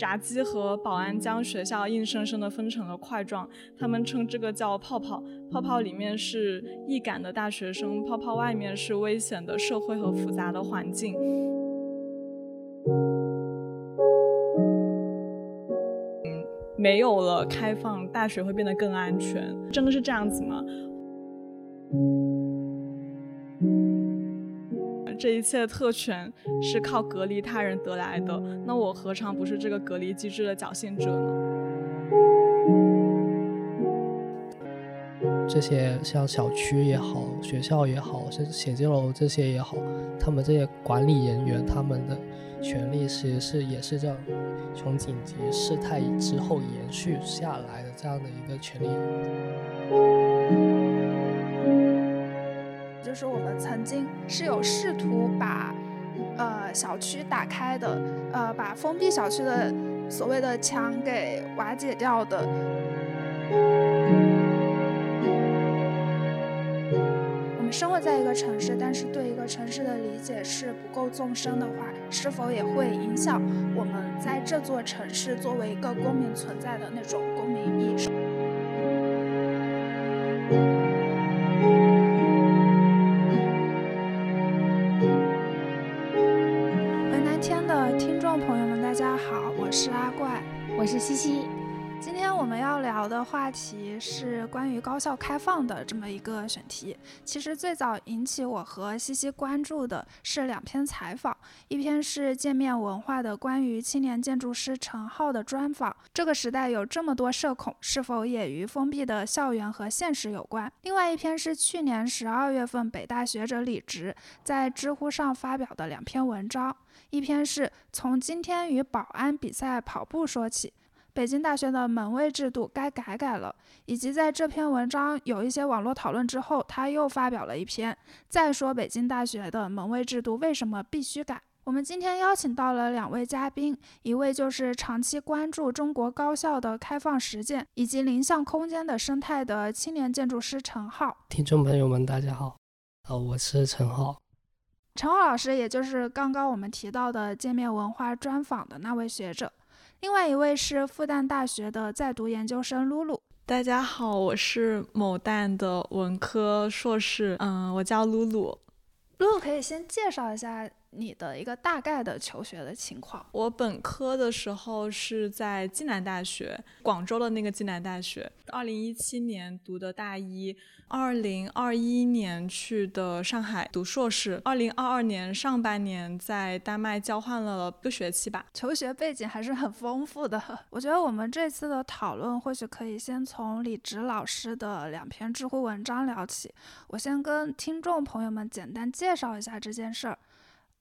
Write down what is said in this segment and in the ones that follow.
炸鸡和保安将学校硬生生的分成了块状，他们称这个叫泡泡。泡泡里面是易感的大学生，泡泡外面是危险的社会和复杂的环境。嗯，没有了开放，大学会变得更安全，真的是这样子吗？这一切特权是靠隔离他人得来的，那我何尝不是这个隔离机制的侥幸者呢？这些像小区也好，学校也好，甚至写字楼这些也好，他们这些管理人员他们的权利其实是也是这样从紧急事态之后延续下来的这样的一个权利。是我们曾经是有试图把，呃，小区打开的，呃，把封闭小区的所谓的墙给瓦解掉的。我们生活在一个城市，但是对一个城市的理解是不够纵深的话，是否也会影响我们在这座城市作为一个公民存在的那种公民意识？是阿怪，我是西西。今天我们要聊的话题是关于高校开放的这么一个选题。其实最早引起我和西西关注的是两篇采访，一篇是界面文化的关于青年建筑师陈浩的专访。这个时代有这么多社恐，是否也与封闭的校园和现实有关？另外一篇是去年十二月份北大学者李直在知乎上发表的两篇文章。一篇是从今天与保安比赛跑步说起，北京大学的门卫制度该改改了。以及在这篇文章有一些网络讨论之后，他又发表了一篇，再说北京大学的门卫制度为什么必须改。我们今天邀请到了两位嘉宾，一位就是长期关注中国高校的开放实践以及零向空间的生态的青年建筑师陈浩。听众朋友们，大家好，呃，我是陈浩。陈浩老师，也就是刚刚我们提到的界面文化专访的那位学者，另外一位是复旦大学的在读研究生露露。大家好，我是某旦的文科硕士，嗯，我叫露露。露露可以先介绍一下你的一个大概的求学的情况。我本科的时候是在暨南大学，广州的那个暨南大学，二零一七年读的大一。二零二一年去的上海读硕士，二零二二年上半年在丹麦交换了个学期吧。求学背景还是很丰富的。我觉得我们这次的讨论或许可以先从李直老师的两篇知乎文章聊起。我先跟听众朋友们简单介绍一下这件事儿。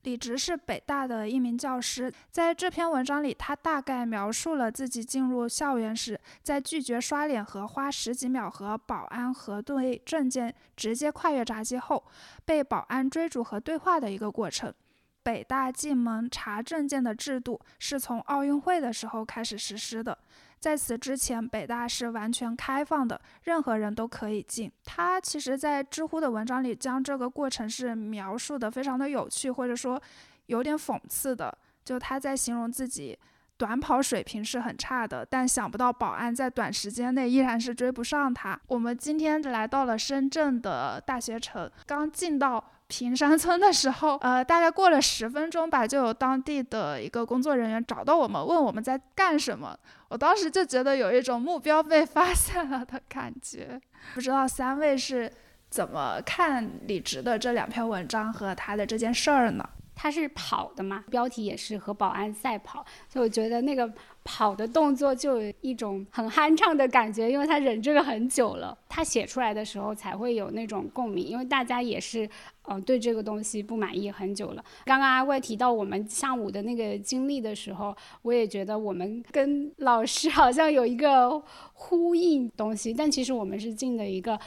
李直是北大的一名教师，在这篇文章里，他大概描述了自己进入校园时，在拒绝刷脸和花十几秒和保安核对证件，直接跨越闸机后，被保安追逐和对话的一个过程。北大进门查证件的制度是从奥运会的时候开始实施的。在此之前，北大是完全开放的，任何人都可以进。他其实，在知乎的文章里，将这个过程是描述的非常的有趣，或者说有点讽刺的。就他在形容自己短跑水平是很差的，但想不到保安在短时间内依然是追不上他。我们今天来到了深圳的大学城，刚进到。平山村的时候，呃，大概过了十分钟吧，就有当地的一个工作人员找到我们，问我们在干什么。我当时就觉得有一种目标被发现了的感觉。不知道三位是怎么看李直的这两篇文章和他的这件事儿呢？他是跑的嘛，标题也是和保安赛跑，所以我觉得那个跑的动作就有一种很酣畅的感觉，因为他忍这个很久了，他写出来的时候才会有那种共鸣，因为大家也是，呃，对这个东西不满意很久了。刚刚阿怪提到我们上午的那个经历的时候，我也觉得我们跟老师好像有一个呼应东西，但其实我们是进的一个。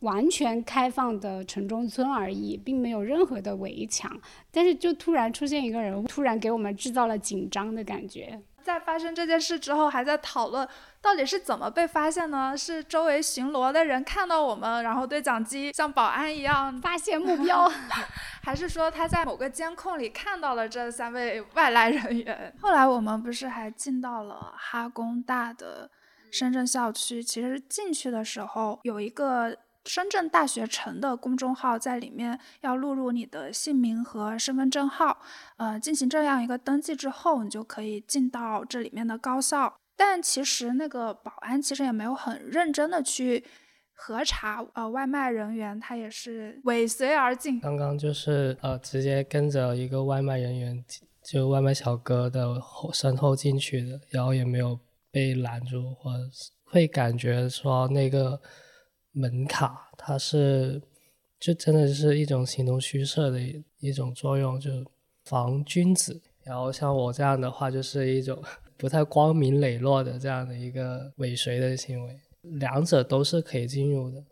完全开放的城中村而已，并没有任何的围墙，但是就突然出现一个人，突然给我们制造了紧张的感觉。在发生这件事之后，还在讨论到底是怎么被发现呢？是周围巡逻的人看到我们，然后对讲机像保安一样发现目标，还是说他在某个监控里看到了这三位外来人员？后来我们不是还进到了哈工大的深圳校区？其实进去的时候有一个。深圳大学城的公众号在里面要录入你的姓名和身份证号，呃，进行这样一个登记之后，你就可以进到这里面的高校。但其实那个保安其实也没有很认真的去核查，呃，外卖人员他也是尾随而进。刚刚就是呃，直接跟着一个外卖人员，就外卖小哥的后身后进去的，然后也没有被拦住，或会感觉说那个。门卡，它是就真的是一种形同虚设的一种作用，就防君子。然后像我这样的话，就是一种 不太光明磊落的这样的一个尾随的行为。两者都是可以进入的。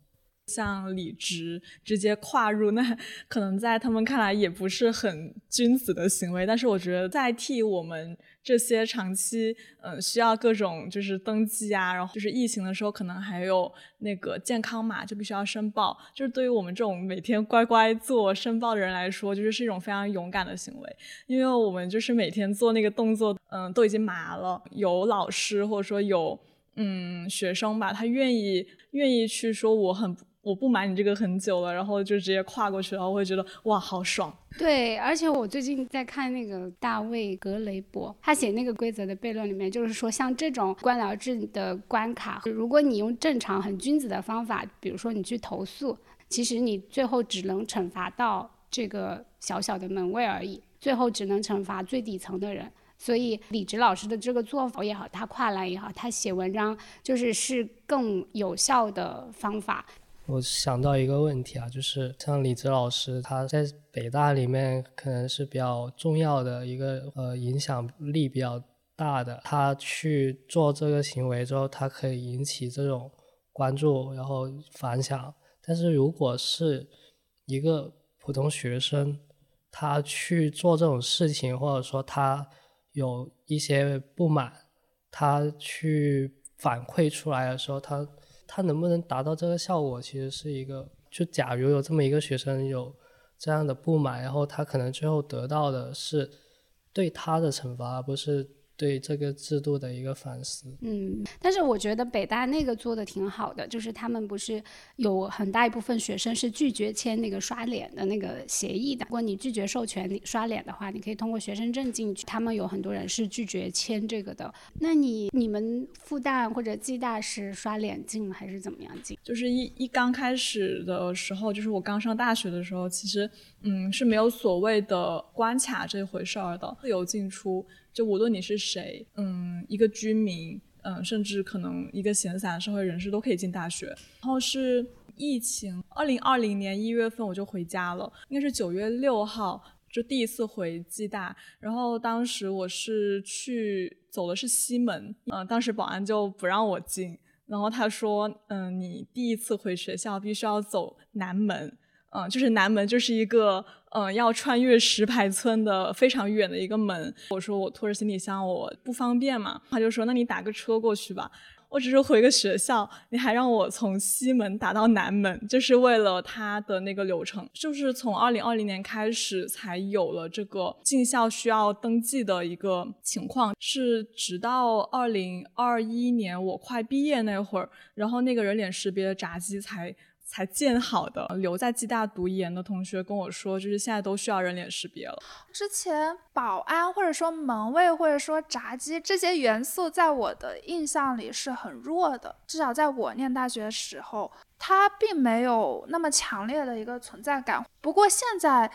像李直直接跨入，那可能在他们看来也不是很君子的行为。但是我觉得代替我们。这些长期嗯需要各种就是登记啊，然后就是疫情的时候可能还有那个健康码就必须要申报，就是对于我们这种每天乖乖做申报的人来说，就是是一种非常勇敢的行为，因为我们就是每天做那个动作，嗯都已经麻了。有老师或者说有嗯学生吧，他愿意愿意去说我很。我不瞒你这个很久了，然后就直接跨过去，然后会觉得哇，好爽。对，而且我最近在看那个大卫格雷伯，他写那个规则的悖论里面，就是说像这种官僚制的关卡，如果你用正常很君子的方法，比如说你去投诉，其实你最后只能惩罚到这个小小的门卫而已，最后只能惩罚最底层的人。所以李直老师的这个做法也好，他跨栏也好，他写文章就是是更有效的方法。我想到一个问题啊，就是像李子老师，他在北大里面可能是比较重要的一个呃影响力比较大的，他去做这个行为之后，他可以引起这种关注，然后反响。但是如果是一个普通学生，他去做这种事情，或者说他有一些不满，他去反馈出来的时候，他。他能不能达到这个效果，其实是一个，就假如有这么一个学生有这样的不满，然后他可能最后得到的是对他的惩罚，而不是。对这个制度的一个反思。嗯，但是我觉得北大那个做的挺好的，就是他们不是有很大一部分学生是拒绝签那个刷脸的那个协议的。如果你拒绝授权刷脸的话，你可以通过学生证进去。他们有很多人是拒绝签这个的。那你你们复旦或者暨大是刷脸进还是怎么样进？就是一一刚开始的时候，就是我刚上大学的时候，其实嗯是没有所谓的关卡这回事儿的，自由进出。就无论你是谁，嗯，一个居民，嗯，甚至可能一个闲散的社会人士都可以进大学。然后是疫情，二零二零年一月份我就回家了，应该是九月六号就第一次回暨大。然后当时我是去走的是西门，嗯，当时保安就不让我进，然后他说，嗯，你第一次回学校必须要走南门。嗯，就是南门就是一个嗯要穿越石牌村的非常远的一个门。我说我拖着行李箱我不方便嘛，他就说那你打个车过去吧。我只是回个学校，你还让我从西门打到南门，就是为了他的那个流程。就是从二零二零年开始才有了这个进校需要登记的一个情况，是直到二零二一年我快毕业那会儿，然后那个人脸识别的闸机才。才建好的，留在暨大读研的同学跟我说，就是现在都需要人脸识别了。之前保安或者说门卫或者说闸机这些元素，在我的印象里是很弱的，至少在我念大学的时候，它并没有那么强烈的一个存在感。不过现在，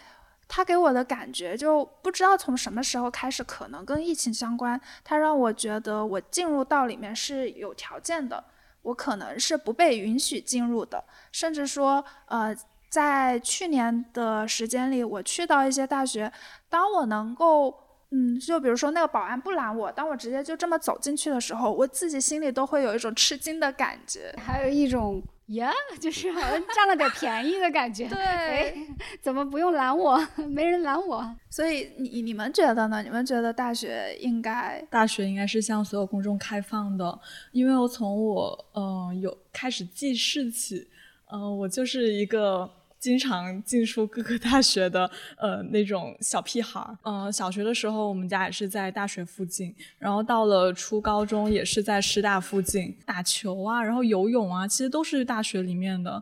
它给我的感觉就不知道从什么时候开始，可能跟疫情相关，它让我觉得我进入到里面是有条件的。我可能是不被允许进入的，甚至说，呃，在去年的时间里，我去到一些大学，当我能够嗯，就比如说那个保安不拦我，当我直接就这么走进去的时候，我自己心里都会有一种吃惊的感觉，还有一种呀，就是好像占了点便宜的感觉。对，怎么不用拦我？没人拦我。所以你你们觉得呢？你们觉得大学应该？大学应该是向所有公众开放的，因为我从我嗯有开始记事起，嗯，我就是一个。经常进出各个大学的，呃，那种小屁孩儿。嗯，小学的时候我们家也是在大学附近，然后到了初高中也是在师大附近打球啊，然后游泳啊，其实都是大学里面的。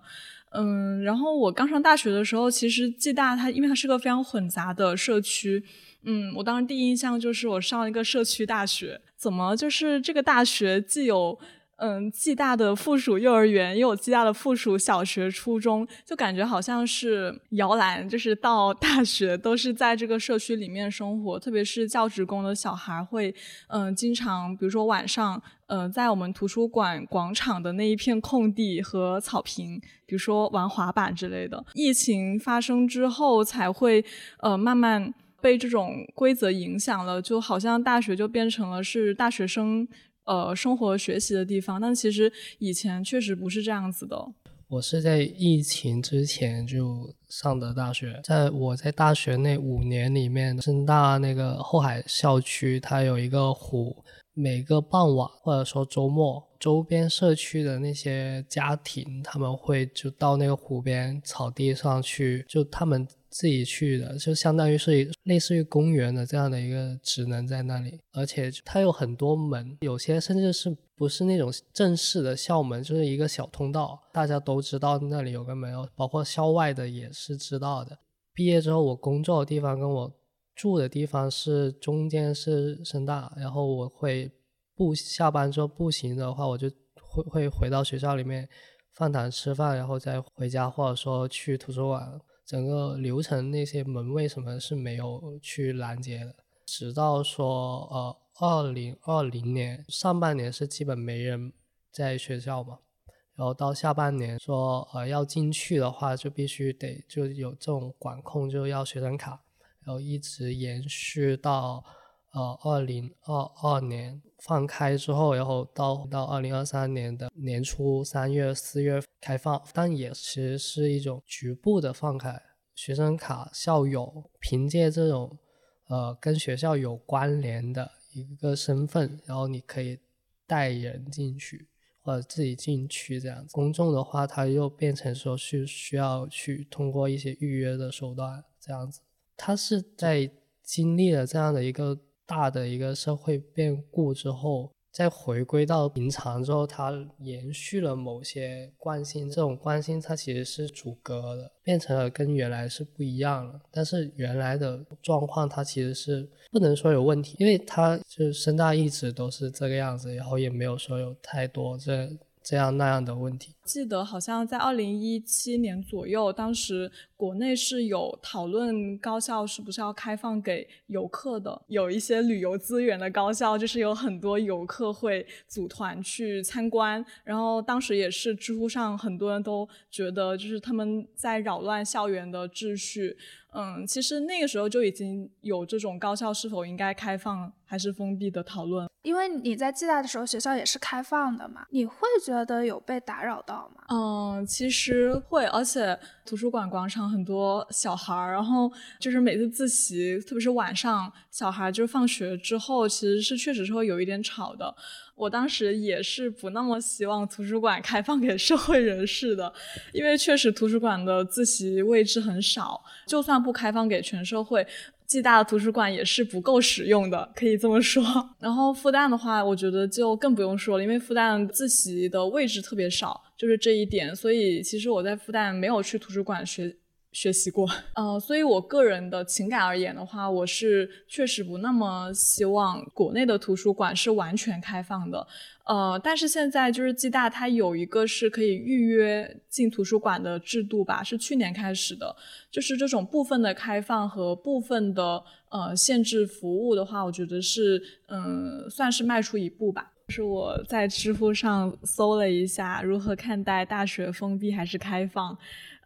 嗯，然后我刚上大学的时候，其实暨大它因为它是个非常混杂的社区，嗯，我当时第一印象就是我上了一个社区大学，怎么就是这个大学既有。嗯，暨大的附属幼儿园也有暨大的附属小学、初中，就感觉好像是摇篮，就是到大学都是在这个社区里面生活。特别是教职工的小孩会，嗯，经常比如说晚上，嗯，在我们图书馆广场的那一片空地和草坪，比如说玩滑板之类的。疫情发生之后，才会呃慢慢被这种规则影响了，就好像大学就变成了是大学生。呃，生活学习的地方，但其实以前确实不是这样子的。我是在疫情之前就上的大学，在我在大学那五年里面，深大那个后海校区，它有一个湖，每个傍晚或者说周末，周边社区的那些家庭，他们会就到那个湖边草地上去，就他们。自己去的，就相当于是类似于公园的这样的一个职能在那里，而且它有很多门，有些甚至是不是那种正式的校门，就是一个小通道，大家都知道那里有个门，包括校外的也是知道的。毕业之后，我工作的地方跟我住的地方是中间是深大，然后我会步下班之后步行的话，我就会会回到学校里面饭堂吃饭，然后再回家，或者说去图书馆。整个流程那些门卫什么是没有去拦截的？直到说呃二零二零年上半年是基本没人在学校嘛，然后到下半年说呃要进去的话就必须得就有这种管控，就要学生卡，然后一直延续到呃二零二二年。放开之后，然后到到二零二三年的年初三月四月开放，但也其实是一种局部的放开。学生卡校友凭借这种呃跟学校有关联的一个身份，然后你可以带人进去或者自己进去这样子。公众的话，它又变成说是需要去通过一些预约的手段这样子。它是在经历了这样的一个。大的一个社会变故之后，再回归到平常之后，它延续了某些惯性。这种惯性它其实是阻隔的，变成了跟原来是不一样了。但是原来的状况它其实是不能说有问题，因为它就是深大一直都是这个样子，然后也没有说有太多这。这样那样的问题，记得好像在二零一七年左右，当时国内是有讨论高校是不是要开放给游客的，有一些旅游资源的高校，就是有很多游客会组团去参观，然后当时也是知乎上很多人都觉得，就是他们在扰乱校园的秩序。嗯，其实那个时候就已经有这种高校是否应该开放还是封闭的讨论。因为你在暨大的时候，学校也是开放的嘛，你会觉得有被打扰到吗？嗯，其实会，而且图书馆广场很多小孩儿，然后就是每次自习，特别是晚上，小孩就是放学之后，其实是确实是会有一点吵的。我当时也是不那么希望图书馆开放给社会人士的，因为确实图书馆的自习位置很少，就算不开放给全社会，暨大的图书馆也是不够使用的，可以这么说。然后复旦的话，我觉得就更不用说了，因为复旦自习的位置特别少，就是这一点，所以其实我在复旦没有去图书馆学。学习过，呃，所以我个人的情感而言的话，我是确实不那么希望国内的图书馆是完全开放的，呃，但是现在就是暨大它有一个是可以预约进图书馆的制度吧，是去年开始的，就是这种部分的开放和部分的呃限制服务的话，我觉得是嗯算是迈出一步吧。是我在知乎上搜了一下如何看待大学封闭还是开放，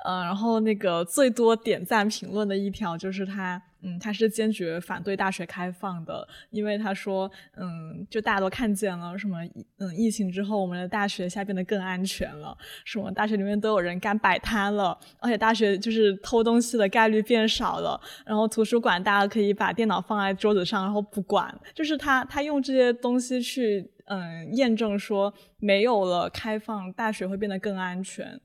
嗯，然后那个最多点赞评论的一条就是他，嗯，他是坚决反对大学开放的，因为他说，嗯，就大家都看见了什么，嗯，疫情之后我们的大学现在变得更安全了，什么大学里面都有人干摆摊了，而且大学就是偷东西的概率变少了，然后图书馆大家可以把电脑放在桌子上，然后不管，就是他他用这些东西去。嗯，验证说没有了开放，大学会变得更安全，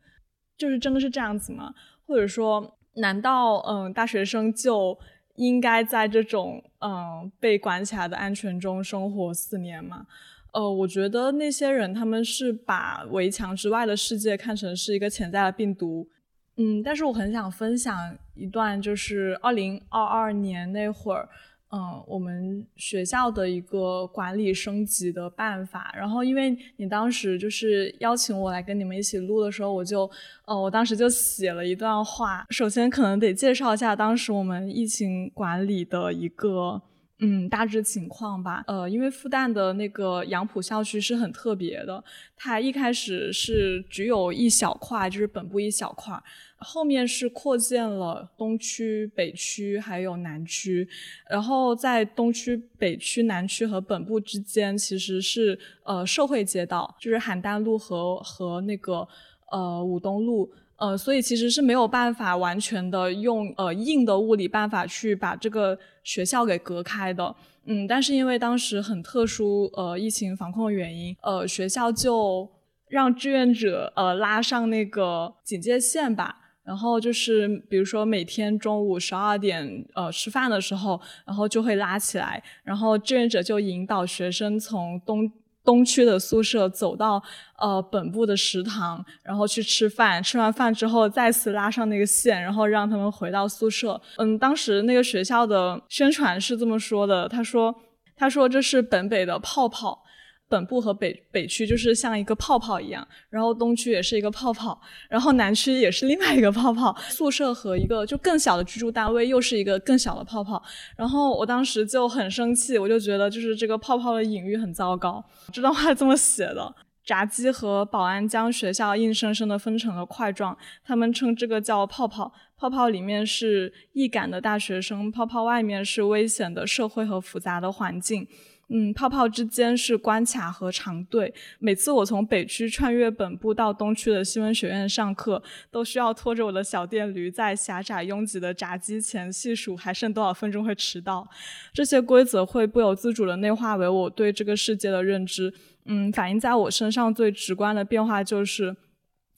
就是真的是这样子吗？或者说，难道嗯，大学生就应该在这种嗯被管起来的安全中生活四年吗？呃，我觉得那些人他们是把围墙之外的世界看成是一个潜在的病毒。嗯，但是我很想分享一段，就是二零二二年那会儿。嗯，我们学校的一个管理升级的办法。然后，因为你当时就是邀请我来跟你们一起录的时候，我就，呃，我当时就写了一段话。首先，可能得介绍一下当时我们疫情管理的一个，嗯，大致情况吧。呃，因为复旦的那个杨浦校区是很特别的，它一开始是只有一小块，就是本部一小块。后面是扩建了东区、北区还有南区，然后在东区、北区、南区和本部之间，其实是呃社会街道，就是邯郸路和和那个呃武东路，呃，所以其实是没有办法完全的用呃硬的物理办法去把这个学校给隔开的，嗯，但是因为当时很特殊，呃，疫情防控原因，呃，学校就让志愿者呃拉上那个警戒线吧。然后就是，比如说每天中午十二点，呃，吃饭的时候，然后就会拉起来，然后志愿者就引导学生从东东区的宿舍走到呃本部的食堂，然后去吃饭，吃完饭之后再次拉上那个线，然后让他们回到宿舍。嗯，当时那个学校的宣传是这么说的，他说，他说这是本北的泡泡。本部和北北区就是像一个泡泡一样，然后东区也是一个泡泡，然后南区也是另外一个泡泡，宿舍和一个就更小的居住单位又是一个更小的泡泡。然后我当时就很生气，我就觉得就是这个泡泡的隐喻很糟糕。这段话这么写的：炸鸡和保安将学校硬生生地分成了块状，他们称这个叫泡泡。泡泡里面是易感的大学生，泡泡外面是危险的社会和复杂的环境。嗯，泡泡之间是关卡和长队。每次我从北区穿越本部到东区的新闻学院上课，都需要拖着我的小电驴在狭窄拥挤的闸机前细数还剩多少分钟会迟到。这些规则会不由自主地内化为我对这个世界的认知。嗯，反映在我身上最直观的变化就是。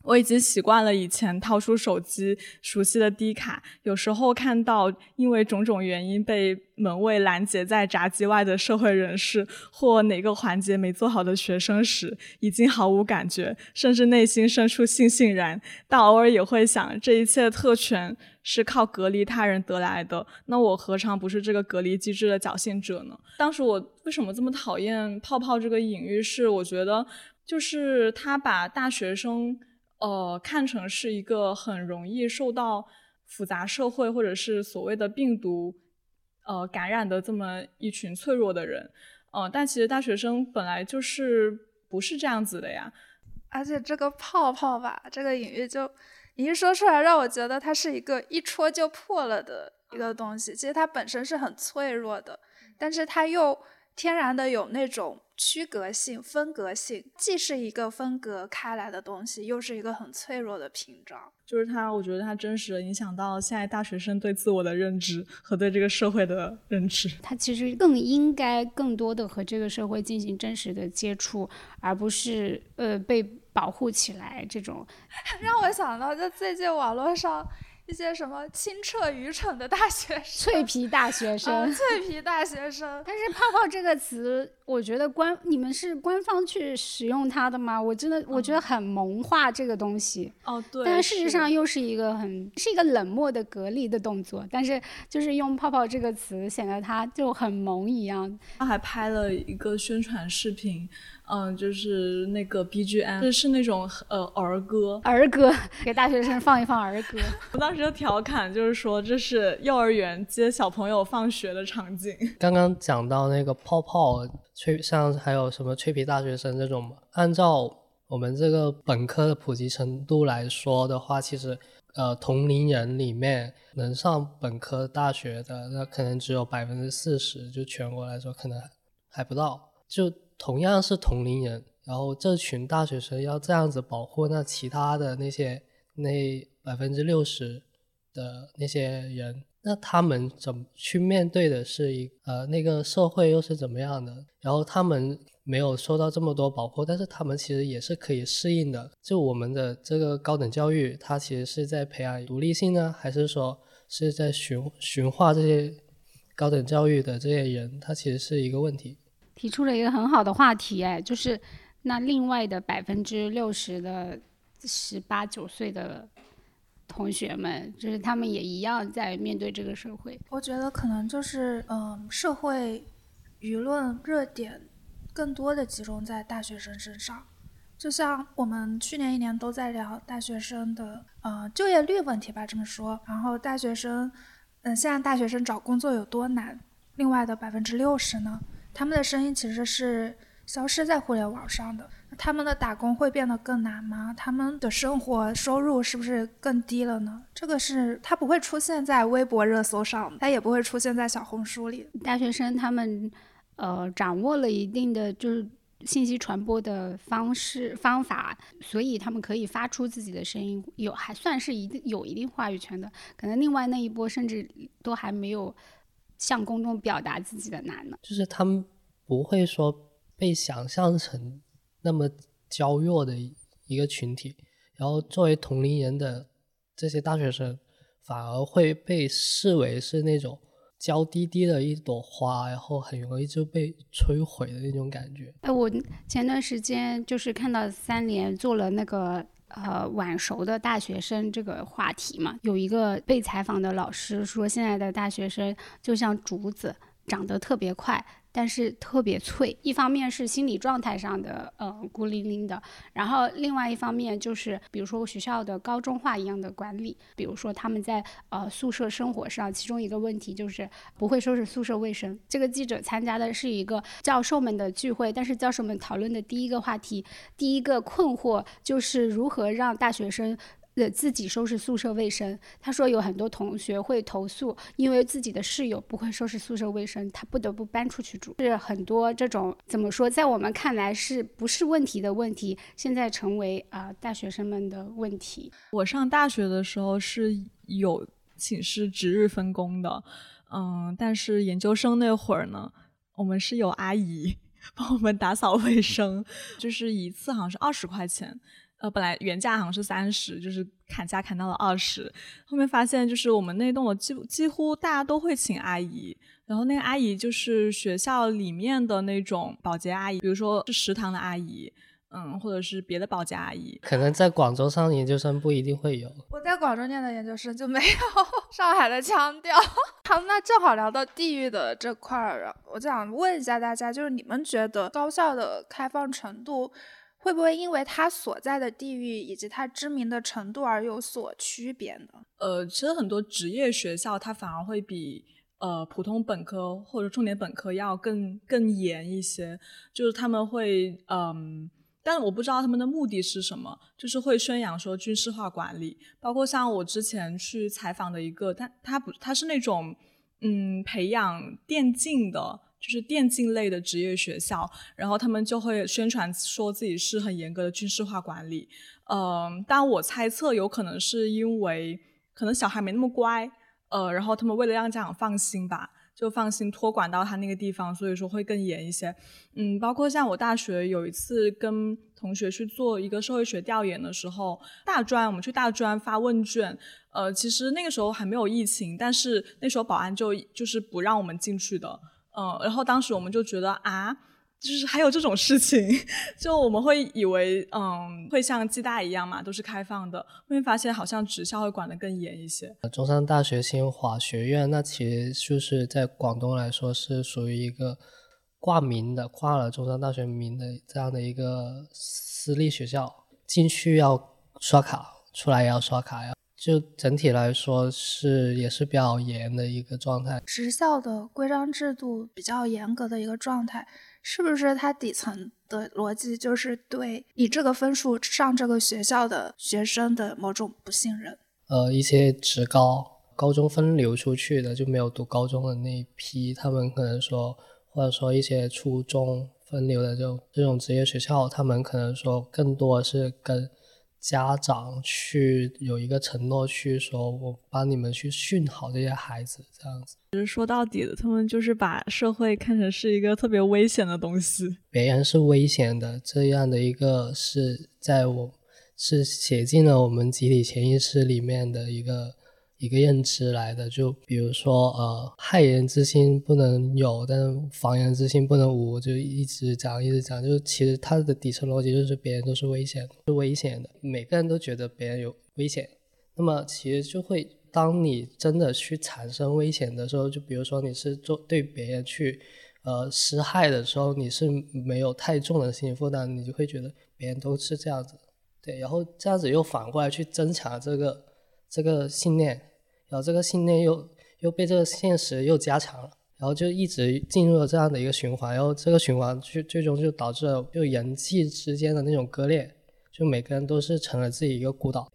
我已经习惯了以前掏出手机熟悉的低卡，有时候看到因为种种原因被门卫拦截在闸机外的社会人士或哪个环节没做好的学生时，已经毫无感觉，甚至内心深处悻悻然。但偶尔也会想，这一切特权是靠隔离他人得来的，那我何尝不是这个隔离机制的侥幸者呢？当时我为什么这么讨厌“泡泡”这个隐喻？是我觉得，就是他把大学生。呃，看成是一个很容易受到复杂社会或者是所谓的病毒呃感染的这么一群脆弱的人，呃，但其实大学生本来就是不是这样子的呀。而且这个泡泡吧，这个隐喻就你一说出来，让我觉得它是一个一戳就破了的一个东西。其实它本身是很脆弱的，但是它又天然的有那种。区隔性、分隔性，既是一个分隔开来的东西，又是一个很脆弱的屏障。就是它，我觉得它真实的影响到现在大学生对自我的认知和对这个社会的认知。它其实更应该更多的和这个社会进行真实的接触，而不是呃被保护起来这种。让我想到，就最近网络上。一些什么清澈愚蠢的大学生，脆皮大学生，脆皮大学生。但是“泡泡”这个词，我觉得官你们是官方去使用它的吗？我真的我觉得很萌化这个东西。哦，对。但事实上又是一个很是一个冷漠的隔离的动作。但是就是用“泡泡”这个词，显得它就很萌一样。他还拍了一个宣传视频。嗯，就是那个 BGM，是是那种呃儿歌，儿歌给大学生放一放儿歌。我当时就调侃，就是说这是幼儿园接小朋友放学的场景。刚刚讲到那个泡泡，脆像还有什么脆皮大学生这种。按照我们这个本科的普及程度来说的话，其实呃同龄人里面能上本科大学的，那可能只有百分之四十，就全国来说可能还不到。就同样是同龄人，然后这群大学生要这样子保护，那其他的那些那百分之六十的那些人。那他们怎么去面对的是一呃那个社会又是怎么样的？然后他们没有受到这么多保护，但是他们其实也是可以适应的。就我们的这个高等教育，它其实是在培养独立性呢，还是说是在驯驯化这些高等教育的这些人？它其实是一个问题。提出了一个很好的话题，哎，就是那另外的百分之六十的十八九岁的。同学们，就是他们也一样在面对这个社会。我觉得可能就是，嗯，社会舆论热点更多的集中在大学生身上。就像我们去年一年都在聊大学生的，呃，就业率问题吧，这么说。然后大学生，嗯，现在大学生找工作有多难？另外的百分之六十呢，他们的声音其实是消失在互联网上的。他们的打工会变得更难吗？他们的生活收入是不是更低了呢？这个是他不会出现在微博热搜上，他也不会出现在小红书里。大学生他们，呃，掌握了一定的就是信息传播的方式方法，所以他们可以发出自己的声音，有还算是一定有一定话语权的。可能另外那一波甚至都还没有向公众表达自己的难呢。就是他们不会说被想象成。那么娇弱的一个群体，然后作为同龄人的这些大学生，反而会被视为是那种娇滴滴的一朵花，然后很容易就被摧毁的那种感觉。哎，我前段时间就是看到三联做了那个呃晚熟的大学生这个话题嘛，有一个被采访的老师说，现在的大学生就像竹子，长得特别快。但是特别脆，一方面是心理状态上的呃孤零零的，然后另外一方面就是比如说学校的高中化一样的管理，比如说他们在呃宿舍生活上，其中一个问题就是不会收拾宿舍卫生。这个记者参加的是一个教授们的聚会，但是教授们讨论的第一个话题，第一个困惑就是如何让大学生。自己收拾宿舍卫生。他说有很多同学会投诉，因为自己的室友不会收拾宿舍卫生，他不得不搬出去住。是很多这种怎么说，在我们看来是不是问题的问题，现在成为啊大学生们的问题。我上大学的时候是有寝室值日分工的，嗯，但是研究生那会儿呢，我们是有阿姨 帮我们打扫卫生，就是一次好像是二十块钱。呃，本来原价好像是三十，就是砍价砍到了二十。后面发现，就是我们那栋楼几几乎大家都会请阿姨，然后那个阿姨就是学校里面的那种保洁阿姨，比如说是食堂的阿姨，嗯，或者是别的保洁阿姨。可能在广州上研究生不一定会有。我在广州念的研究生就没有 上海的腔调。好，那正好聊到地域的这块儿，我就想问一下大家，就是你们觉得高校的开放程度？会不会因为它所在的地域以及它知名的程度而有所区别呢？呃，其实很多职业学校它反而会比呃普通本科或者重点本科要更更严一些，就是他们会嗯，但我不知道他们的目的是什么，就是会宣扬说军事化管理，包括像我之前去采访的一个，他他不他是那种嗯培养电竞的。就是电竞类的职业学校，然后他们就会宣传说自己是很严格的军事化管理。嗯，但我猜测有可能是因为可能小孩没那么乖，呃，然后他们为了让家长放心吧，就放心托管到他那个地方，所以说会更严一些。嗯，包括像我大学有一次跟同学去做一个社会学调研的时候，大专我们去大专发问卷，呃，其实那个时候还没有疫情，但是那时候保安就就是不让我们进去的。嗯，然后当时我们就觉得啊，就是还有这种事情，就我们会以为嗯会像暨大一样嘛，都是开放的，后面发现好像职校会管得更严一些。中山大学新华学院那其实就是在广东来说是属于一个挂名的，挂了中山大学名的这样的一个私立学校，进去要刷卡，出来也要刷卡呀。就整体来说是也是比较严的一个状态。职校的规章制度比较严格的一个状态，是不是它底层的逻辑就是对以这个分数上这个学校的学生的某种不信任？呃，一些职高高中分流出去的就没有读高中的那一批，他们可能说，或者说一些初中分流的就这种职业学校，他们可能说更多是跟。家长去有一个承诺，去说我帮你们去训好这些孩子，这样子。其实说到底的，他们就是把社会看成是一个特别危险的东西。别人是危险的，这样的一个是在我是写进了我们集体潜意识里面的一个。一个认知来的，就比如说，呃，害人之心不能有，但是防人之心不能无，就一直讲，一直讲，就其实它的底层逻辑就是别人都是危险，是危险的，每个人都觉得别人有危险，那么其实就会，当你真的去产生危险的时候，就比如说你是做对别人去，呃，施害的时候，你是没有太重的心理负担，你就会觉得别人都是这样子，对，然后这样子又反过来去增强这个这个信念。然后这个信念又又被这个现实又加强了，然后就一直进入了这样的一个循环，然后这个循环最最终就导致了就人际之间的那种割裂，就每个人都是成了自己一个孤岛。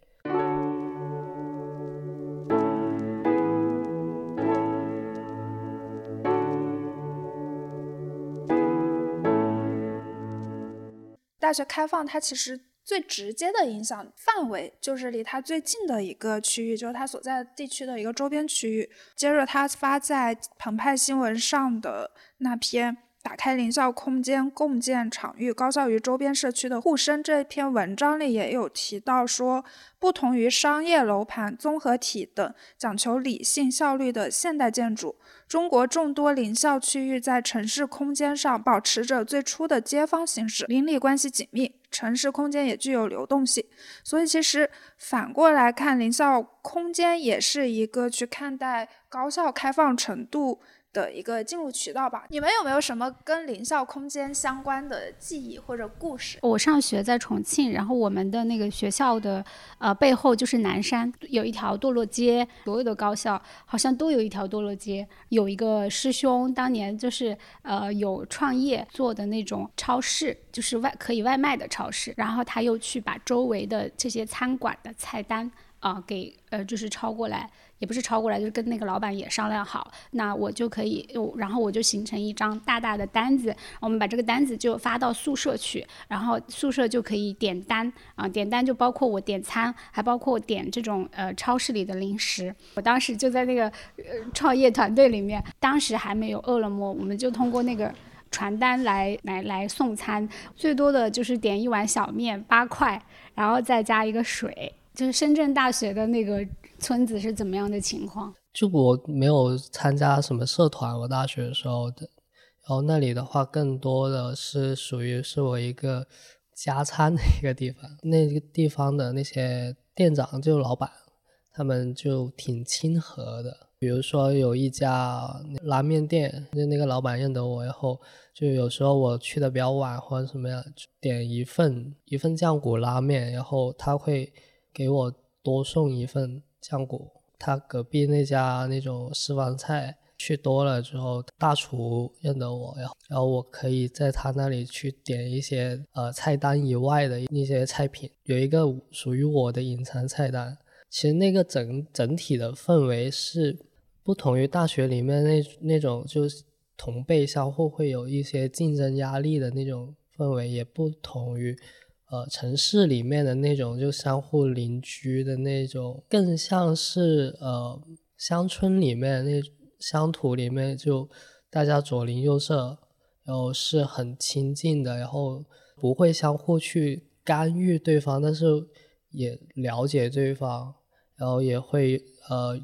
大学开放，它其实。最直接的影响范围就是离它最近的一个区域，就是它所在地区的一个周边区域。接着，它发在澎湃新闻上的那篇。打开林校空间，共建场域，高效于周边社区的互生。这篇文章里也有提到说，不同于商业楼盘、综合体等讲求理性效率的现代建筑，中国众多林校区域在城市空间上保持着最初的街坊形式，邻里关系紧密，城市空间也具有流动性。所以，其实反过来看，林校空间也是一个去看待高校开放程度。的一个进入渠道吧。你们有没有什么跟林校空间相关的记忆或者故事？我上学在重庆，然后我们的那个学校的呃背后就是南山，有一条堕落街。所有的高校好像都有一条堕落街。有一个师兄当年就是呃有创业做的那种超市，就是外可以外卖的超市，然后他又去把周围的这些餐馆的菜单啊给呃就是抄过来。也不是抄过来，就是跟那个老板也商量好，那我就可以，然后我就形成一张大大的单子，我们把这个单子就发到宿舍去，然后宿舍就可以点单啊，点单就包括我点餐，还包括点这种呃超市里的零食。我当时就在那个呃创业团队里面，当时还没有饿了么，我们就通过那个传单来来来送餐，最多的就是点一碗小面八块，然后再加一个水，就是深圳大学的那个。村子是怎么样的情况？就我没有参加什么社团，我大学的时候的，然后那里的话更多的是属于是我一个加餐的一个地方。那个地方的那些店长就老板，他们就挺亲和的。比如说有一家拉面店，就那个老板认得我以后，就有时候我去的比较晚或者什么样，点一份一份酱骨拉面，然后他会给我多送一份。酱骨，他隔壁那家那种私房菜去多了之后，大厨认得我，然后我可以在他那里去点一些呃菜单以外的一些菜品，有一个属于我的隐藏菜单。其实那个整整体的氛围是不同于大学里面那那种就是同辈相互会有一些竞争压力的那种氛围，也不同于。呃，城市里面的那种就相互邻居的那种，更像是呃乡村里面那乡土里面就大家左邻右舍，然后是很亲近的，然后不会相互去干预对方，但是也了解对方，然后也会呃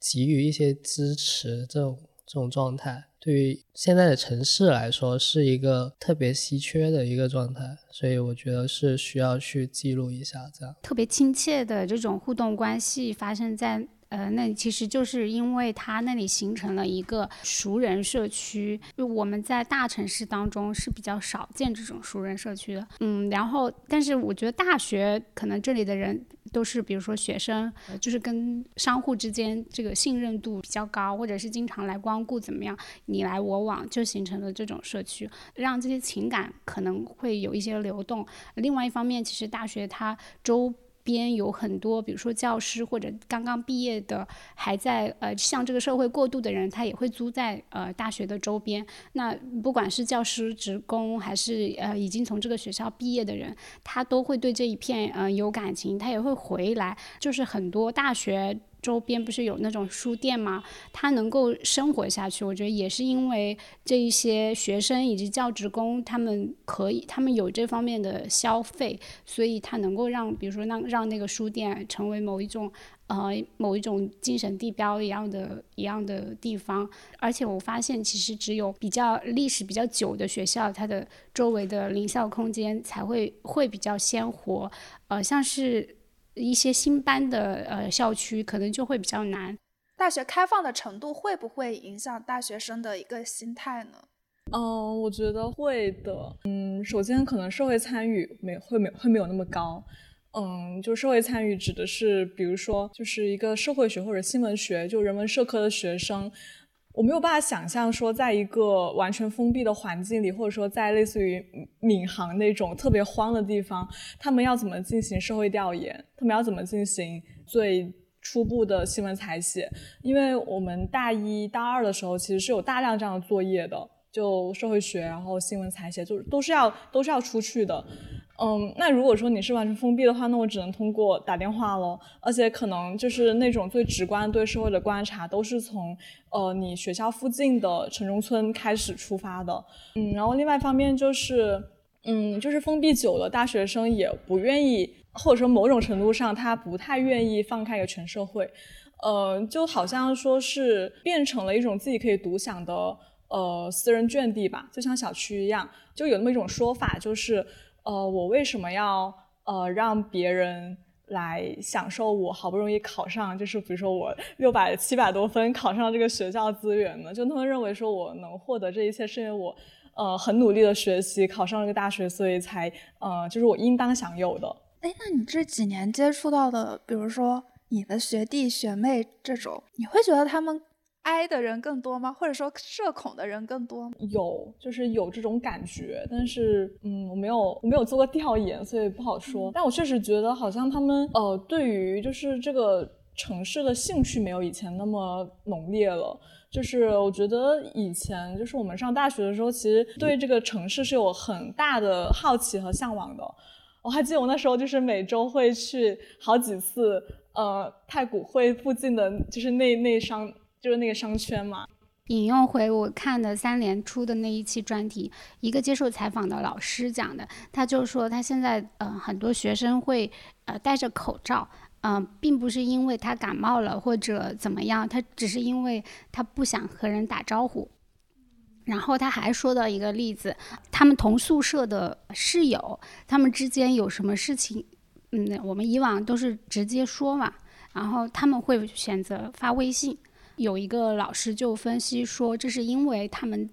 给予一些支持这种这种状态。对于现在的城市来说，是一个特别稀缺的一个状态，所以我觉得是需要去记录一下，这样。特别亲切的这种互动关系发生在呃，那其实就是因为它那里形成了一个熟人社区，就我们在大城市当中是比较少见这种熟人社区的。嗯，然后但是我觉得大学可能这里的人都是，比如说学生，就是跟商户之间这个信任度比较高，或者是经常来光顾，怎么样，你来我往，就形成了这种社区，让这些情感可能会有一些流动。另外一方面，其实大学它周。边有很多，比如说教师或者刚刚毕业的，还在呃向这个社会过渡的人，他也会租在呃大学的周边。那不管是教师、职工，还是呃已经从这个学校毕业的人，他都会对这一片呃有感情，他也会回来。就是很多大学。周边不是有那种书店吗？他能够生活下去，我觉得也是因为这一些学生以及教职工，他们可以，他们有这方面的消费，所以他能够让，比如说让让那个书店成为某一种呃某一种精神地标一样的一样的地方。而且我发现，其实只有比较历史比较久的学校，它的周围的临校空间才会会比较鲜活，呃，像是。一些新搬的呃校区可能就会比较难。大学开放的程度会不会影响大学生的一个心态呢？嗯，我觉得会的。嗯，首先可能社会参与没会没会没有那么高。嗯，就社会参与指的是，比如说就是一个社会学或者新闻学就人文社科的学生。我没有办法想象说，在一个完全封闭的环境里，或者说在类似于闵行那种特别荒的地方，他们要怎么进行社会调研？他们要怎么进行最初步的新闻采写？因为我们大一、大二的时候，其实是有大量这样的作业的，就社会学，然后新闻采写，就是都是要都是要出去的。嗯，那如果说你是完全封闭的话，那我只能通过打电话喽。而且可能就是那种最直观对社会的观察，都是从呃你学校附近的城中村开始出发的。嗯，然后另外一方面就是，嗯，就是封闭久了，大学生也不愿意，或者说某种程度上他不太愿意放开给全社会。呃，就好像说是变成了一种自己可以独享的呃私人圈地吧，就像小区一样，就有那么一种说法，就是。呃，我为什么要呃让别人来享受我好不容易考上，就是比如说我六百七百多分考上这个学校资源呢？就他们认为说我能获得这一切是因为我呃很努力的学习考上了个大学，所以才呃就是我应当享有的。哎，那你这几年接触到的，比如说你的学弟学妹这种，你会觉得他们？哀的人更多吗？或者说社恐的人更多？有，就是有这种感觉，但是，嗯，我没有，我没有做过调研，所以不好说。但我确实觉得，好像他们，呃，对于就是这个城市的兴趣没有以前那么浓烈了。就是我觉得以前，就是我们上大学的时候，其实对这个城市是有很大的好奇和向往的。我还记得我那时候就是每周会去好几次，呃，太古汇附近的就是那那商。就是那个商圈嘛。引用回我看的三联出的那一期专题，一个接受采访的老师讲的，他就说他现在呃很多学生会呃戴着口罩，嗯，并不是因为他感冒了或者怎么样，他只是因为他不想和人打招呼。然后他还说到一个例子，他们同宿舍的室友，他们之间有什么事情，嗯，我们以往都是直接说嘛，然后他们会选择发微信。有一个老师就分析说，这是因为他们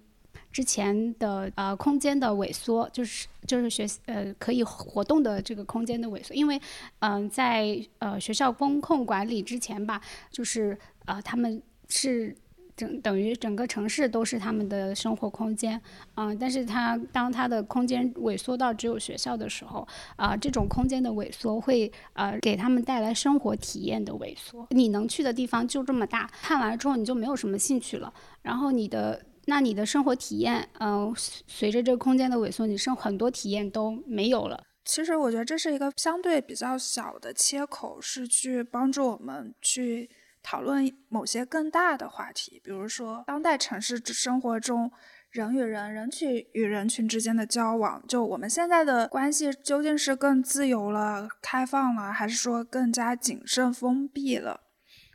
之前的呃空间的萎缩，就是就是学呃可以活动的这个空间的萎缩，因为嗯在呃学校风控管理之前吧，就是呃他们是。整等于整个城市都是他们的生活空间，嗯，但是他当他的空间萎缩到只有学校的时候，啊，这种空间的萎缩会呃给他们带来生活体验的萎缩。你能去的地方就这么大，看完之后你就没有什么兴趣了，然后你的那你的生活体验，嗯，随着这个空间的萎缩，你生很多体验都没有了。其实我觉得这是一个相对比较小的切口，是去帮助我们去。讨论某些更大的话题，比如说当代城市生活中人与人、人群与人群之间的交往，就我们现在的关系究竟是更自由了、开放了，还是说更加谨慎封闭了？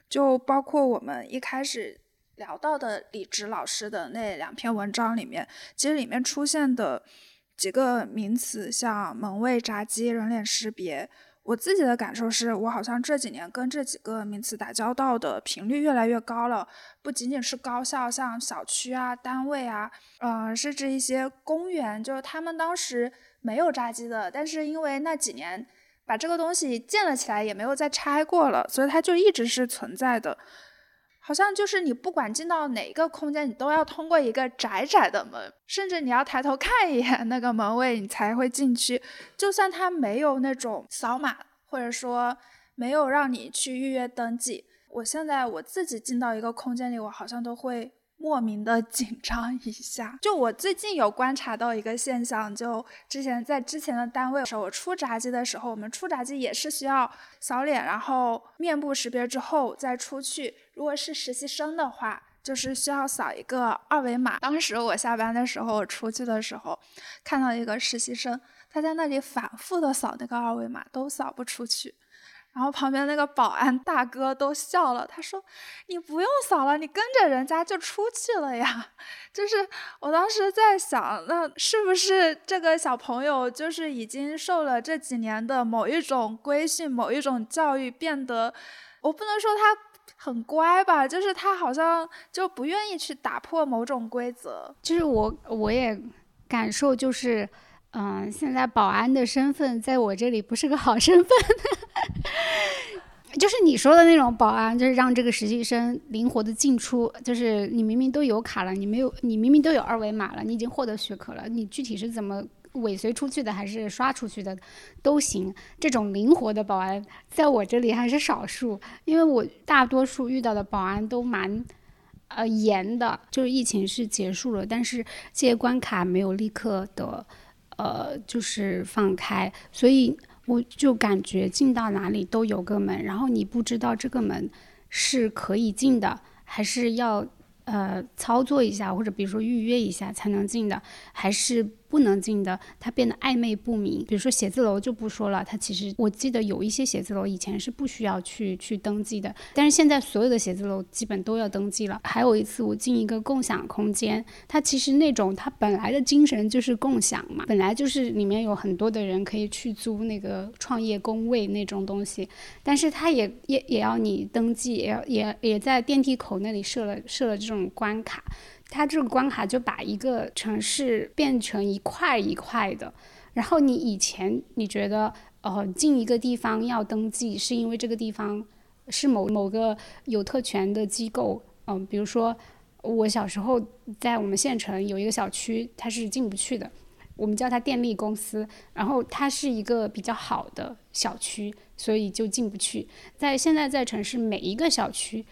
就包括我们一开始聊到的李直老师的那两篇文章里面，其实里面出现的几个名词，像门卫、闸机、人脸识别。我自己的感受是，我好像这几年跟这几个名词打交道的频率越来越高了。不仅仅是高校，像小区啊、单位啊，嗯，甚至一些公园，就是他们当时没有炸机的，但是因为那几年把这个东西建了起来，也没有再拆过了，所以它就一直是存在的。好像就是你不管进到哪一个空间，你都要通过一个窄窄的门，甚至你要抬头看一眼那个门卫，你才会进去。就算他没有那种扫码，或者说没有让你去预约登记，我现在我自己进到一个空间里，我好像都会。莫名的 紧张一下，就我最近有观察到一个现象，就之前在之前的单位的时候，我出闸机的时候，我们出闸机也是需要扫脸，然后面部识别之后再出去。如果是实习生的话，就是需要扫一个二维码。当时我下班的时候，我出去的时候，看到一个实习生，他在那里反复的扫那个二维码，都扫不出去。然后旁边那个保安大哥都笑了，他说：“你不用扫了，你跟着人家就出去了呀。”就是我当时在想，那是不是这个小朋友就是已经受了这几年的某一种规训、某一种教育，变得我不能说他很乖吧，就是他好像就不愿意去打破某种规则。就是我我也感受就是。嗯，现在保安的身份在我这里不是个好身份，就是你说的那种保安，就是让这个实习生灵活的进出，就是你明明都有卡了，你没有，你明明都有二维码了，你已经获得许可了，你具体是怎么尾随出去的，还是刷出去的，都行。这种灵活的保安在我这里还是少数，因为我大多数遇到的保安都蛮呃严的，就是疫情是结束了，但是这些关卡没有立刻的。呃，就是放开，所以我就感觉进到哪里都有个门，然后你不知道这个门是可以进的，还是要呃操作一下，或者比如说预约一下才能进的，还是。不能进的，它变得暧昧不明。比如说写字楼就不说了，它其实我记得有一些写字楼以前是不需要去去登记的，但是现在所有的写字楼基本都要登记了。还有一次我进一个共享空间，它其实那种它本来的精神就是共享嘛，本来就是里面有很多的人可以去租那个创业工位那种东西，但是它也也也要你登记，也要也也在电梯口那里设了设了这种关卡。它这个关卡就把一个城市变成一块一块的，然后你以前你觉得，呃，进一个地方要登记，是因为这个地方是某某个有特权的机构，嗯，比如说我小时候在我们县城有一个小区，它是进不去的，我们叫它电力公司，然后它是一个比较好的小区，所以就进不去。在现在在城市每一个小区，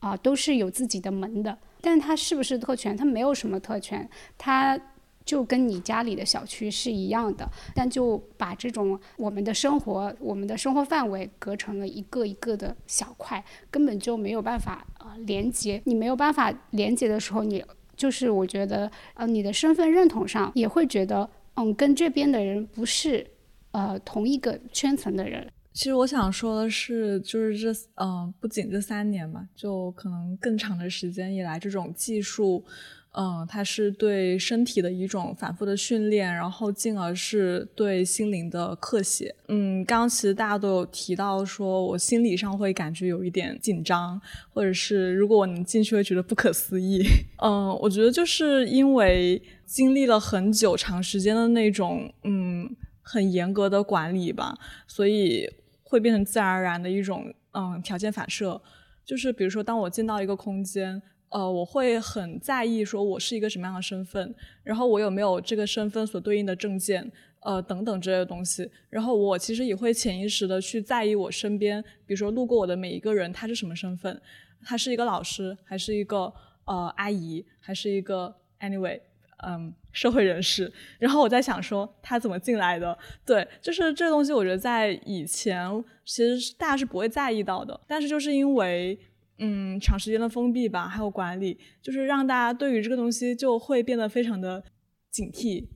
啊，都是有自己的门的。但它是不是特权？它没有什么特权，它就跟你家里的小区是一样的，但就把这种我们的生活、我们的生活范围隔成了一个一个的小块，根本就没有办法呃连接。你没有办法连接的时候，你就是我觉得呃你的身份认同上也会觉得嗯跟这边的人不是呃同一个圈层的人。其实我想说的是，就是这，嗯，不仅这三年嘛，就可能更长的时间以来，这种技术，嗯，它是对身体的一种反复的训练，然后进而是对心灵的刻写。嗯，刚刚其实大家都有提到，说我心理上会感觉有一点紧张，或者是如果我能进去，会觉得不可思议。嗯，我觉得就是因为经历了很久、长时间的那种，嗯，很严格的管理吧，所以。会变成自然而然的一种嗯条件反射，就是比如说当我进到一个空间，呃，我会很在意说我是一个什么样的身份，然后我有没有这个身份所对应的证件，呃等等这些东西，然后我其实也会潜意识的去在意我身边，比如说路过我的每一个人他是什么身份，他是一个老师还是一个呃阿姨还是一个 anyway。嗯，社会人士。然后我在想说他怎么进来的？对，就是这东西，我觉得在以前其实大家是不会在意到的。但是就是因为嗯长时间的封闭吧，还有管理，就是让大家对于这个东西就会变得非常的警惕。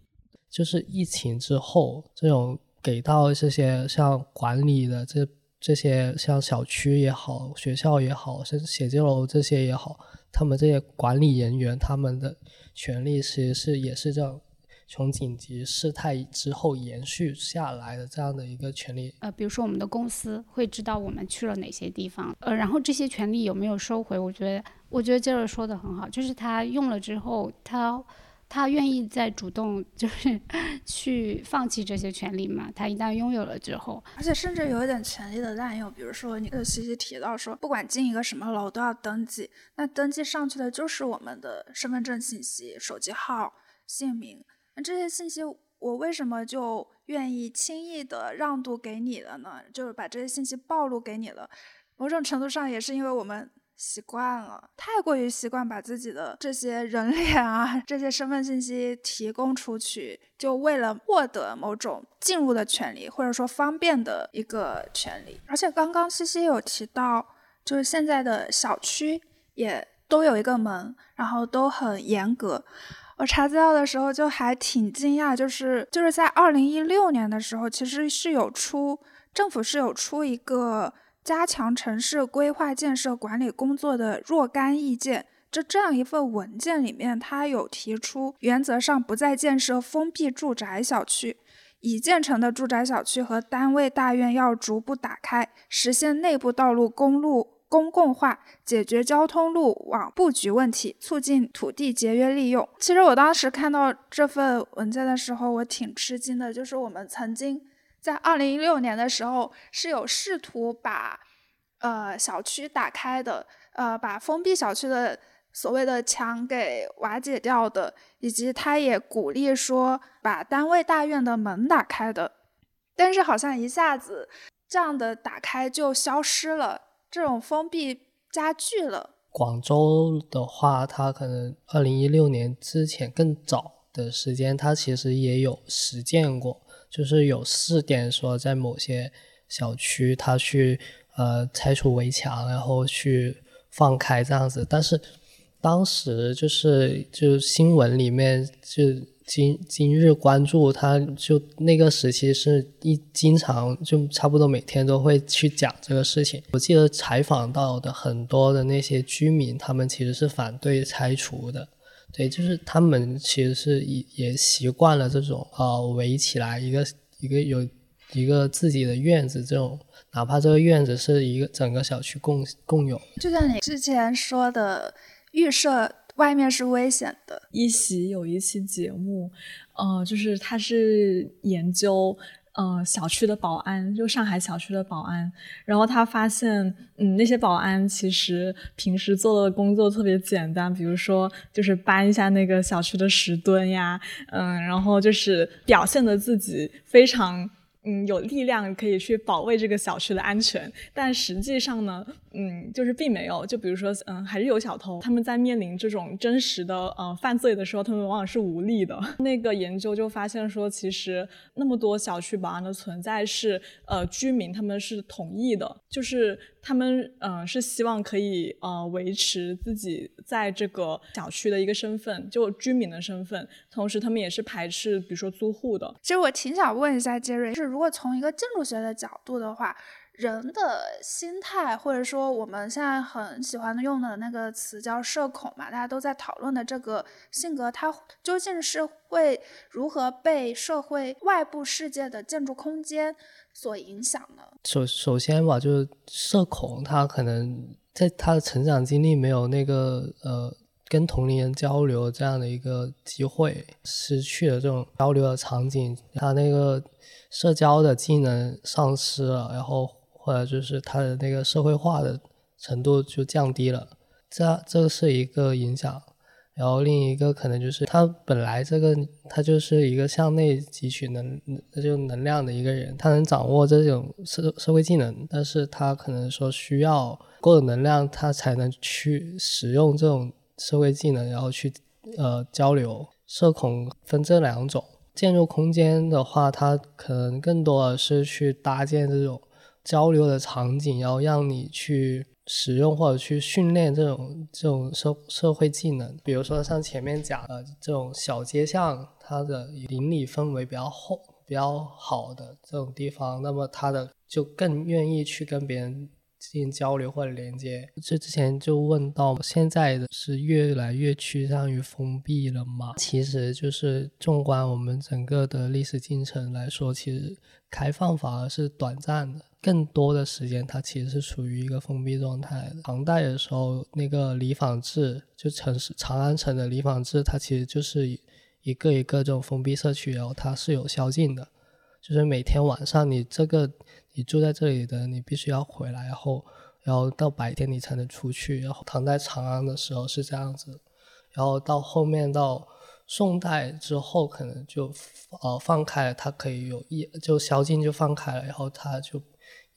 就是疫情之后，这种给到这些像管理的这这些像小区也好，学校也好，甚至写字楼这些也好，他们这些管理人员他们的。权利其实是也是这样从紧急事态之后延续下来的这样的一个权利。呃，比如说我们的公司会知道我们去了哪些地方，呃，然后这些权利有没有收回？我觉得，我觉得杰尔说的很好，就是他用了之后，他他愿意再主动就是 去放弃这些权利嘛？他一旦拥有了之后，而且甚至有一点权利的滥用，比如说你西西提到说，不管进一个什么楼都要登记，那登记上去的就是我们的身份证信息、手机号、姓名。那这些信息，我为什么就愿意轻易的让渡给你了呢？就是把这些信息暴露给你了，某种程度上也是因为我们习惯了，太过于习惯把自己的这些人脸啊、这些身份信息提供出去，就为了获得某种进入的权利，或者说方便的一个权利。而且刚刚西西有提到，就是现在的小区也都有一个门，然后都很严格。我查资料的时候就还挺惊讶，就是就是在二零一六年的时候，其实是有出政府是有出一个加强城市规划建设管理工作的若干意见。这这样一份文件里面，它有提出原则上不再建设封闭住宅小区，已建成的住宅小区和单位大院要逐步打开，实现内部道路、公路。公共化解决交通路网布局问题，促进土地节约利用。其实我当时看到这份文件的时候，我挺吃惊的。就是我们曾经在二零一六年的时候是有试图把呃小区打开的，呃把封闭小区的所谓的墙给瓦解掉的，以及他也鼓励说把单位大院的门打开的。但是好像一下子这样的打开就消失了。这种封闭加剧了。广州的话，它可能二零一六年之前更早的时间，它其实也有实践过，就是有试点说在某些小区，它去呃拆除围墙，然后去放开这样子。但是当时就是就新闻里面就。今今日关注，他就那个时期是一经常就差不多每天都会去讲这个事情。我记得采访到的很多的那些居民，他们其实是反对拆除的，对，就是他们其实是也也习惯了这种呃围起来一个一个有一个自己的院子这种，哪怕这个院子是一个整个小区共共有。就像你之前说的预设。外面是危险的。一席有一期节目，呃，就是他是研究嗯小区的保安，就上海小区的保安。然后他发现，嗯，那些保安其实平时做的工作特别简单，比如说就是搬一下那个小区的石墩呀，嗯，然后就是表现的自己非常。嗯，有力量可以去保卫这个小区的安全，但实际上呢，嗯，就是并没有。就比如说，嗯，还是有小偷，他们在面临这种真实的呃犯罪的时候，他们往往是无力的。那个研究就发现说，其实那么多小区保安的存在是呃居民他们是同意的，就是他们嗯是希望可以呃维持自己在这个小区的一个身份，就居民的身份，同时他们也是排斥比如说租户的。其实我挺想问一下杰瑞是。如果从一个建筑学的角度的话，人的心态，或者说我们现在很喜欢用的那个词叫社恐嘛，大家都在讨论的这个性格，它究竟是会如何被社会外部世界的建筑空间所影响呢？首首先吧，就是社恐，他可能在他的成长经历没有那个呃。跟同龄人交流这样的一个机会，失去了这种交流的场景，他那个社交的技能丧失了，然后或者就是他的那个社会化的程度就降低了，这这是一个影响。然后另一个可能就是他本来这个他就是一个向内汲取能那就能量的一个人，他能掌握这种社社会技能，但是他可能说需要够的能量，他才能去使用这种。社会技能，然后去呃交流。社恐分这两种，建筑空间的话，它可能更多的是去搭建这种交流的场景，然后让你去使用或者去训练这种这种社社会技能。比如说像前面讲的这种小街巷，它的邻里氛围比较厚、比较好的这种地方，那么它的就更愿意去跟别人。进行交流或者连接。这之前就问到，现在的是越来越趋向于封闭了吗？其实就是纵观我们整个的历史进程来说，其实开放反而是短暂的，更多的时间它其实是处于一个封闭状态的。唐代的时候，那个里坊制，就城市长安城的里坊制，它其实就是一个一个这种封闭社区，然后它是有宵禁的，就是每天晚上你这个。你住在这里的，你必须要回来，后，然后到白天你才能出去。然后唐代长安的时候是这样子，然后到后面到宋代之后，可能就呃放开了，它可以有一就宵禁就放开了，然后它就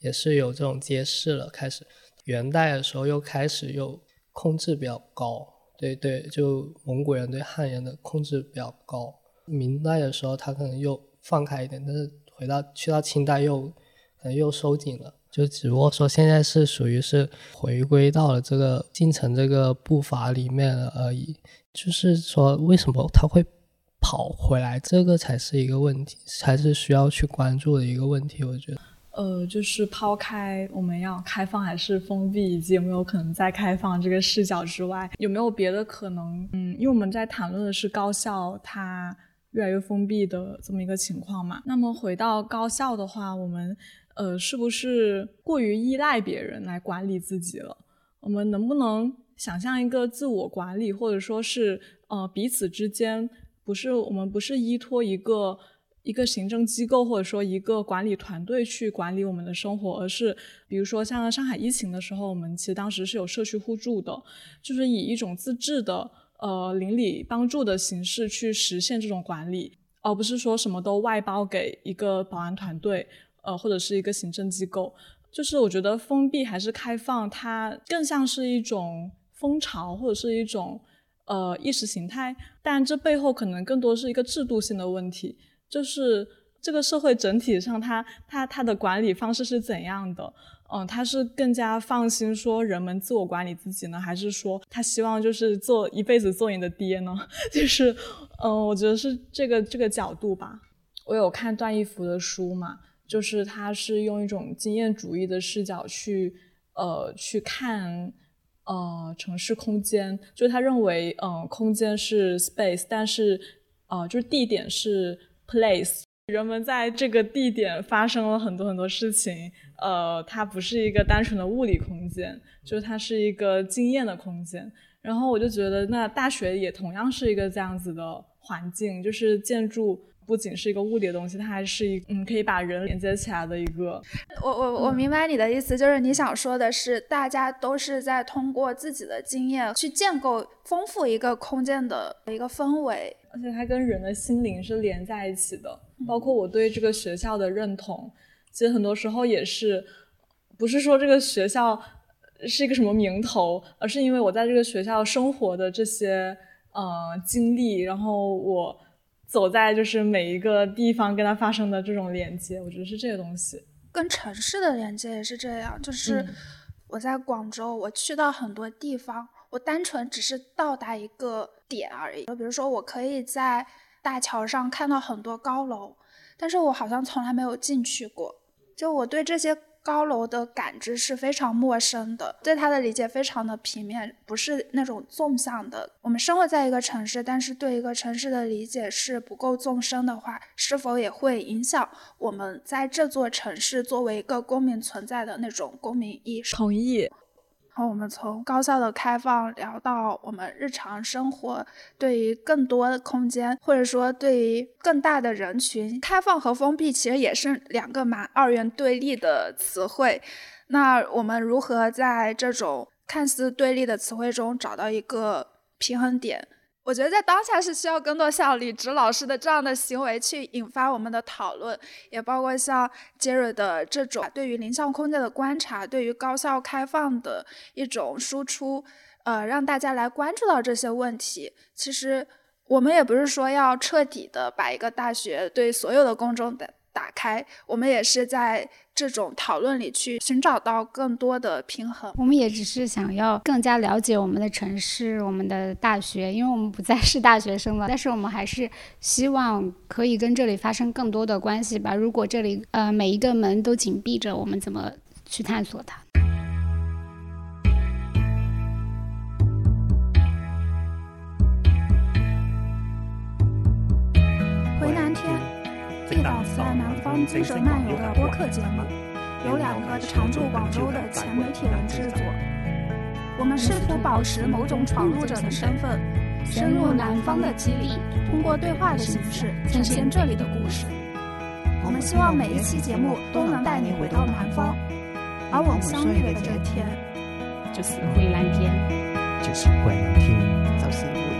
也是有这种揭示了。开始元代的时候又开始又控制比较高，对对，就蒙古人对汉人的控制比较高。明代的时候他可能又放开一点，但是回到去到清代又。可能又收紧了，就只不过说现在是属于是回归到了这个进程这个步伐里面了而已。就是说，为什么他会跑回来，这个才是一个问题，才是需要去关注的一个问题。我觉得，呃，就是抛开我们要开放还是封闭，以及有没有可能再开放这个视角之外，有没有别的可能？嗯，因为我们在谈论的是高校它越来越封闭的这么一个情况嘛。那么回到高校的话，我们。呃，是不是过于依赖别人来管理自己了？我们能不能想象一个自我管理，或者说是呃彼此之间不是我们不是依托一个一个行政机构或者说一个管理团队去管理我们的生活，而是比如说像上海疫情的时候，我们其实当时是有社区互助的，就是以一种自治的呃邻里帮助的形式去实现这种管理，而不是说什么都外包给一个保安团队。呃，或者是一个行政机构，就是我觉得封闭还是开放，它更像是一种风潮或者是一种呃意识形态，但这背后可能更多是一个制度性的问题，就是这个社会整体上它它它的管理方式是怎样的？嗯，他是更加放心说人们自我管理自己呢，还是说他希望就是做一辈子做你的爹呢？就是嗯，我觉得是这个这个角度吧。我有看段义孚的书嘛。就是他是用一种经验主义的视角去，呃，去看，呃，城市空间。就是他认为，嗯，空间是 space，但是，呃，就是地点是 place。人们在这个地点发生了很多很多事情，呃，它不是一个单纯的物理空间，就是它是一个经验的空间。然后我就觉得，那大学也同样是一个这样子的环境，就是建筑。不仅是一个物理的东西，它还是一嗯可以把人连接起来的一个。我我我明白你的意思，就是你想说的是，大家都是在通过自己的经验去建构丰富一个空间的一个氛围，而且它跟人的心灵是连在一起的。包括我对这个学校的认同，其实很多时候也是不是说这个学校是一个什么名头，而是因为我在这个学校生活的这些呃经历，然后我。走在就是每一个地方跟它发生的这种连接，我觉得是这个东西。跟城市的连接也是这样，就是我在广州，我去到很多地方，我单纯只是到达一个点而已。就比如说，我可以在大桥上看到很多高楼，但是我好像从来没有进去过。就我对这些。高楼的感知是非常陌生的，对它的理解非常的平面，不是那种纵向的。我们生活在一个城市，但是对一个城市的理解是不够纵深的话，是否也会影响我们在这座城市作为一个公民存在的那种公民意识？同意。然后我们从高校的开放聊到我们日常生活，对于更多的空间，或者说对于更大的人群，开放和封闭其实也是两个蛮二元对立的词汇。那我们如何在这种看似对立的词汇中找到一个平衡点？我觉得在当下是需要更多像李直老师的这样的行为去引发我们的讨论，也包括像杰瑞的这种对于零上空间的观察，对于高校开放的一种输出，呃，让大家来关注到这些问题。其实我们也不是说要彻底的把一个大学对所有的公众的。打开，我们也是在这种讨论里去寻找到更多的平衡。我们也只是想要更加了解我们的城市、我们的大学，因为我们不再是大学生了。但是我们还是希望可以跟这里发生更多的关系吧。如果这里呃每一个门都紧闭着，我们怎么去探索它？一档在南方精神漫游的播客节目，由两个常驻广州的前媒体人制作。我们试图保持某种闯入者的身份，深入南方的肌理，通过对话的形式呈现这里的故事。我们希望每一期节目都能带你回到南方，而我们相遇的这天，就是回蓝天，就是会难听。